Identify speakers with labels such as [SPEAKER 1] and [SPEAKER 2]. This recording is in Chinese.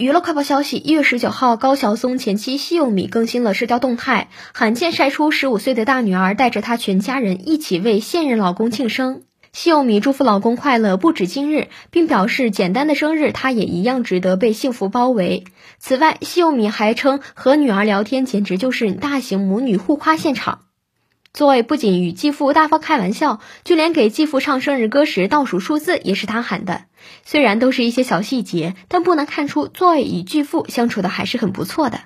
[SPEAKER 1] 娱乐快报消息：一月十九号，高晓松前妻西柚米更新了社交动态，罕见晒出十五岁的大女儿带着她全家人一起为现任老公庆生。西柚米祝福老公快乐不止今日，并表示简单的生日她也一样值得被幸福包围。此外，西柚米还称和女儿聊天简直就是大型母女互夸现场。作为不仅与继父大方开玩笑，就连给继父唱生日歌时倒数数字也是他喊的。虽然都是一些小细节，但不难看出作为与继父相处的还是很不错的。